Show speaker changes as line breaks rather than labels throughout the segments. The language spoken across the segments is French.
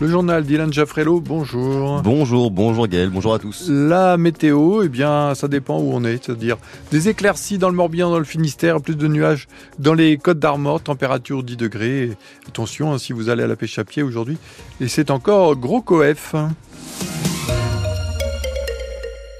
Le journal Dylan Jaffrello, bonjour.
Bonjour, bonjour Gaël, bonjour à tous.
La météo, eh bien, ça dépend où on est, c'est-à-dire des éclaircies dans le Morbihan, dans le Finistère, plus de nuages dans les Côtes d'Armor, température 10 degrés. attention, hein, si vous allez à la pêche à pied aujourd'hui, et c'est encore gros coef.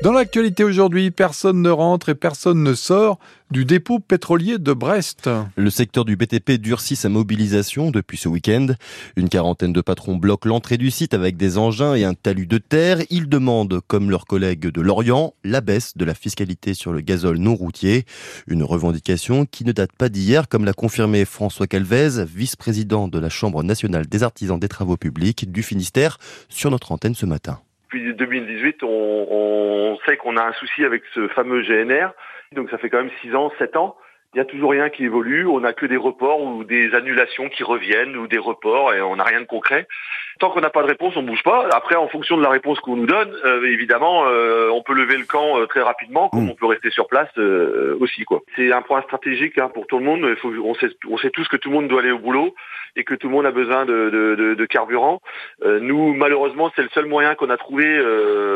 Dans l'actualité aujourd'hui, personne ne rentre et personne ne sort du dépôt pétrolier de Brest.
Le secteur du BTP durcit sa mobilisation depuis ce week-end. Une quarantaine de patrons bloquent l'entrée du site avec des engins et un talus de terre. Ils demandent, comme leurs collègues de Lorient, la baisse de la fiscalité sur le gazole non routier. Une revendication qui ne date pas d'hier, comme l'a confirmé François Calvez, vice-président de la Chambre nationale des artisans des travaux publics du Finistère, sur notre antenne ce matin.
Depuis 2018, on, on sait qu'on a un souci avec ce fameux GNR. Donc ça fait quand même 6 ans, 7 ans. Il n'y a toujours rien qui évolue. On n'a que des reports ou des annulations qui reviennent ou des reports et on n'a rien de concret. Tant qu'on n'a pas de réponse, on bouge pas. Après, en fonction de la réponse qu'on nous donne, euh, évidemment, euh, on peut lever le camp euh, très rapidement, comme mm. on peut rester sur place aussi. quoi. C'est un point stratégique hein, pour tout le monde. Il faut, on, sait, on sait tous que tout le monde doit aller au boulot et que tout le monde a besoin de, de, de, carburant. nous, malheureusement, c'est le seul moyen qu'on a trouvé.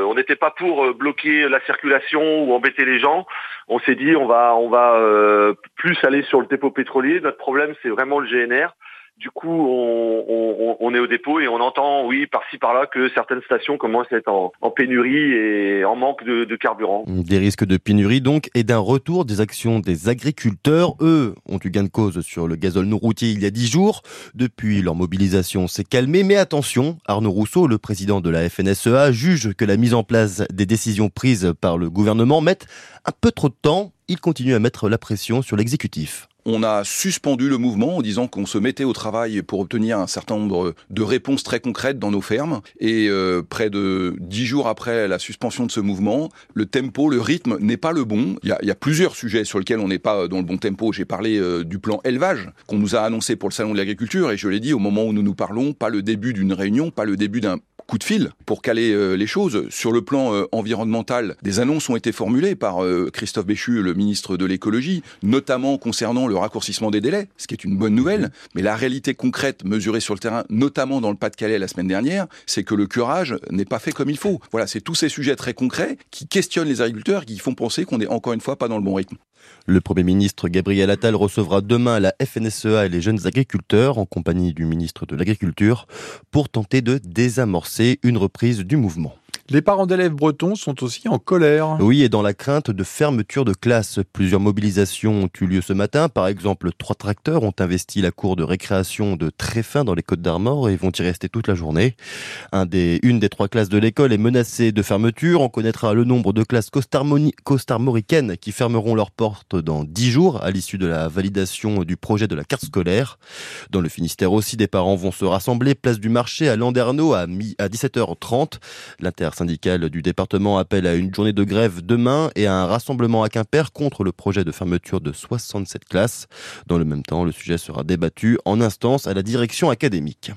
on n'était pas pour bloquer la circulation ou embêter les gens. On s'est dit, on va, on va plus aller sur le dépôt pétrolier. Notre problème, c'est vraiment le GNR. Du coup, on, est au dépôt et on entend, oui, par-ci par-là, que certaines stations commencent à être en, pénurie et en manque de, carburant.
Des risques de pénurie donc et d'un retour des actions des agriculteurs. Eux ont eu gain de cause sur le gazole non routier il y a dix jours. Depuis, leur mobilisation s'est calmée. Mais attention, Arnaud Rousseau, le président de la FNSEA, juge que la mise en place des décisions prises par le gouvernement met un peu trop de temps. Il continue à mettre la pression sur l'exécutif
on a suspendu le mouvement en disant qu'on se mettait au travail pour obtenir un certain nombre de réponses très concrètes dans nos fermes. Et euh, près de dix jours après la suspension de ce mouvement, le tempo, le rythme n'est pas le bon. Il y, a, plusieurs sujets sur lesquels on n'est pas dans le bon tempo. J'ai parlé euh, du plan élevage qu'on nous a annoncé pour le salon de l'agriculture et je l'ai dit au moment où nous nous parlons, pas le début d'une réunion, pas le début d'un coup de fil pour caler euh, les choses. Sur le plan environnemental, des annonces ont été formulées par Christophe Béchu, le ministre de l'écologie, notamment concernant le raccourcissement des délais, ce qui est une bonne nouvelle. Mais la réalité concrète mesurée sur le terrain, notamment dans le Pas-de-Calais la semaine dernière, c'est que le curage n'est pas fait comme il faut. Voilà, c'est tous ces sujets très concrets qui questionnent les agriculteurs, qui font penser qu'on n'est encore une fois pas dans le bon rythme.
Le Premier ministre Gabriel Attal recevra demain la FNSEA et les jeunes agriculteurs en compagnie du ministre de l'Agriculture pour tenter de désamorcer une reprise du mouvement.
Les parents d'élèves bretons sont aussi en colère.
Oui, et dans la crainte de fermeture de classe. Plusieurs mobilisations ont eu lieu ce matin. Par exemple, trois tracteurs ont investi la cour de récréation de Tréfin dans les Côtes d'Armor et vont y rester toute la journée. Une des trois classes de l'école est menacée de fermeture. On connaîtra le nombre de classes costarmoricaines qui fermeront leurs portes dans dix jours à l'issue de la validation du projet de la carte scolaire. Dans le Finistère aussi, des parents vont se rassembler place du marché à Landerneau à, à 17h30. L'inter syndicale du département appelle à une journée de grève demain et à un rassemblement à Quimper contre le projet de fermeture de 67 classes. Dans le même temps, le sujet sera débattu en instance à la direction académique.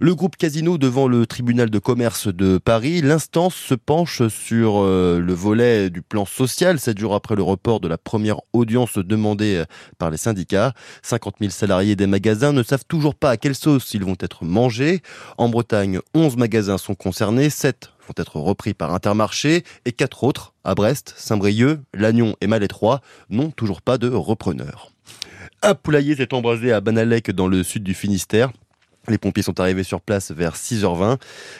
Le groupe Casino devant le tribunal de commerce de Paris, l'instance se penche sur euh, le volet du plan social, sept jours après le report de la première audience demandée euh, par les syndicats. 50 000 salariés des magasins ne savent toujours pas à quelle sauce ils vont être mangés. En Bretagne, 11 magasins sont concernés, 7 vont être repris par Intermarché et quatre autres, à Brest, Saint-Brieuc, Lannion et Malétroit, n'ont toujours pas de repreneur. Un poulailler s'est embrasé à Banalec dans le sud du Finistère. Les pompiers sont arrivés sur place vers 6h20.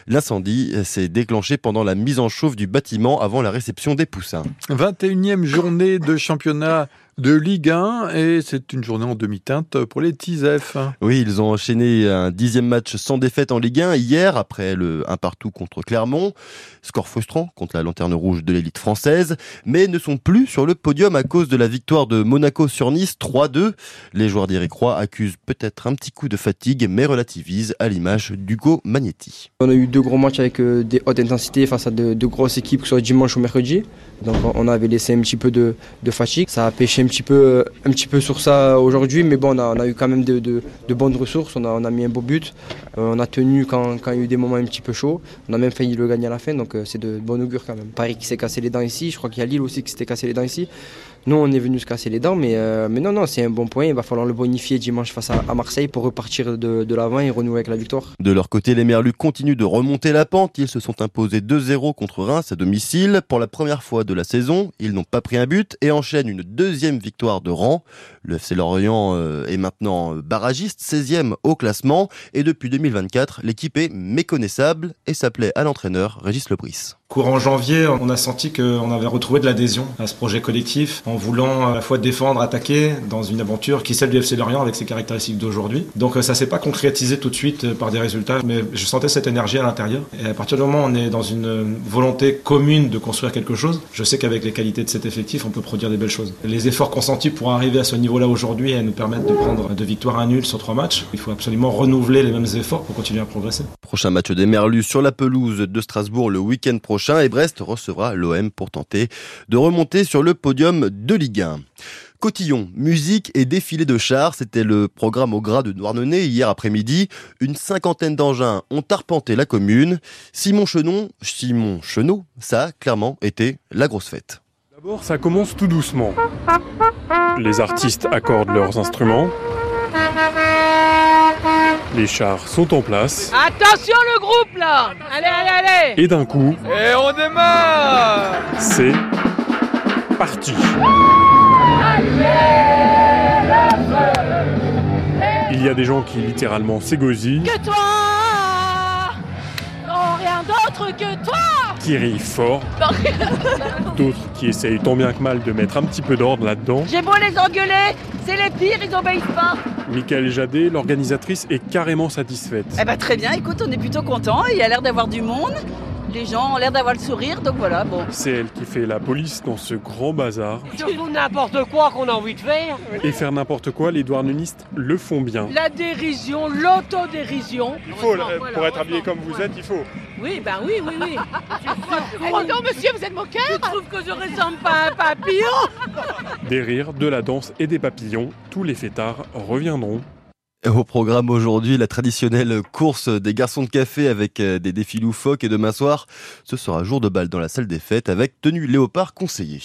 L'incendie s'est déclenché pendant la mise en chauffe du bâtiment avant la réception des poussins.
21e journée de championnat de Ligue 1 et c'est une journée en demi-teinte pour les Tizef.
Oui, ils ont enchaîné un dixième match sans défaite en Ligue 1 hier après le 1 partout contre Clermont. Score frustrant contre la lanterne rouge de l'élite française, mais ne sont plus sur le podium à cause de la victoire de Monaco sur Nice 3-2. Les joueurs d'Iricroix accusent peut-être un petit coup de fatigue mais relativisent à l'image d'Hugo Magnetti.
On a eu deux gros matchs avec euh, des hautes intensités face à de, grosses équipes, que ce soit dimanche ou mercredi. Donc on avait laissé un petit peu de, de fatigue. Ça a pêché un petit peu, un petit peu sur ça aujourd'hui, mais bon, on a, eu quand même de, de, bonnes ressources. On a, on a, mis un beau but. Euh, on a tenu quand, quand, il y a eu des moments un petit peu chauds. On a même failli le gagner à la fin, donc euh, c'est de bon augure quand même. Paris qui s'est cassé les dents ici. Je crois qu'il y a Lille aussi qui s'était cassé les dents ici. Nous, on est venu se casser les dents, mais, euh, mais non, non, c'est un bon point. Il va falloir le bonifier dimanche face à, Marseille pour repartir de, de l'avant et renouer avec la victoire.
De leur côté, les Merlus continuent de remonter la pente. Ils se sont imposés 2-0 contre Reims à domicile. Pour la première fois de la saison, ils n'ont pas pris un but et enchaînent une deuxième victoire de rang. Le FC Lorient euh, est maintenant barragiste, 16e au classement. Et depuis 2024, l'équipe est méconnaissable et s'appelait à l'entraîneur Régis Lebris.
Courant janvier, on a senti qu'on avait retrouvé de l'adhésion à ce projet collectif en voulant à la fois défendre, attaquer dans une aventure qui est celle du FC Lorient avec ses caractéristiques d'aujourd'hui. Donc ça s'est pas concrétisé tout de suite euh, par des résultats, mais je sentais cette énergie à l'intérieur. Et à partir du moment où on est dans une volonté commune de construire quelque chose, je sais qu'avec les qualités de cet effectif, on peut produire des belles choses. Les efforts consentis pour arriver à ce niveau-là aujourd'hui et nous permettre de prendre deux victoires à nul sur trois matchs, il faut absolument renouveler les mêmes efforts pour continuer à progresser.
Prochain match des Merlus sur la pelouse de Strasbourg le week-end prochain et Brest recevra l'OM pour tenter de remonter sur le podium de Ligue 1. Cotillon, musique et défilé de chars, c'était le programme au gras de Douarnenez hier après-midi. Une cinquantaine d'engins ont arpenté la commune. Simon Chenon, Simon Chenot, ça a clairement été la grosse fête.
D'abord, ça commence tout doucement. Les artistes accordent leurs instruments. Les chars sont en place.
Attention le groupe là Allez, allez, allez
Et d'un coup...
Et on démarre
C'est parti Il y a des gens qui littéralement s'égosillent.
Que toi Oh, rien d'autre que toi
Qui rient fort. D'autres qui essayent tant bien que mal de mettre un petit peu d'ordre là-dedans.
J'ai beau les engueuler, c'est les pires, ils obéissent pas.
Michael Jadet, l'organisatrice, est carrément satisfaite.
Eh ben très bien, écoute, on est plutôt content, il y a l'air d'avoir du monde les gens ont l'air d'avoir le sourire, donc voilà, bon.
C'est elle qui fait la police dans ce grand bazar.
Surtout n'importe quoi qu'on a envie de faire.
Et faire n'importe quoi, les douarnenistes le font bien.
La dérision, l'autodérision.
Il faut, pour être habillé comme vous êtes, il faut.
Oui, ben oui, oui, oui. oh non, monsieur, vous êtes moqueur Je trouve que je ressemble pas à un papillon.
Des rires, de la danse et des papillons, tous les fêtards reviendront.
Au programme aujourd'hui, la traditionnelle course des garçons de café avec euh, des défis loufoques et demain soir, ce sera jour de balle dans la salle des fêtes avec tenue léopard conseillée.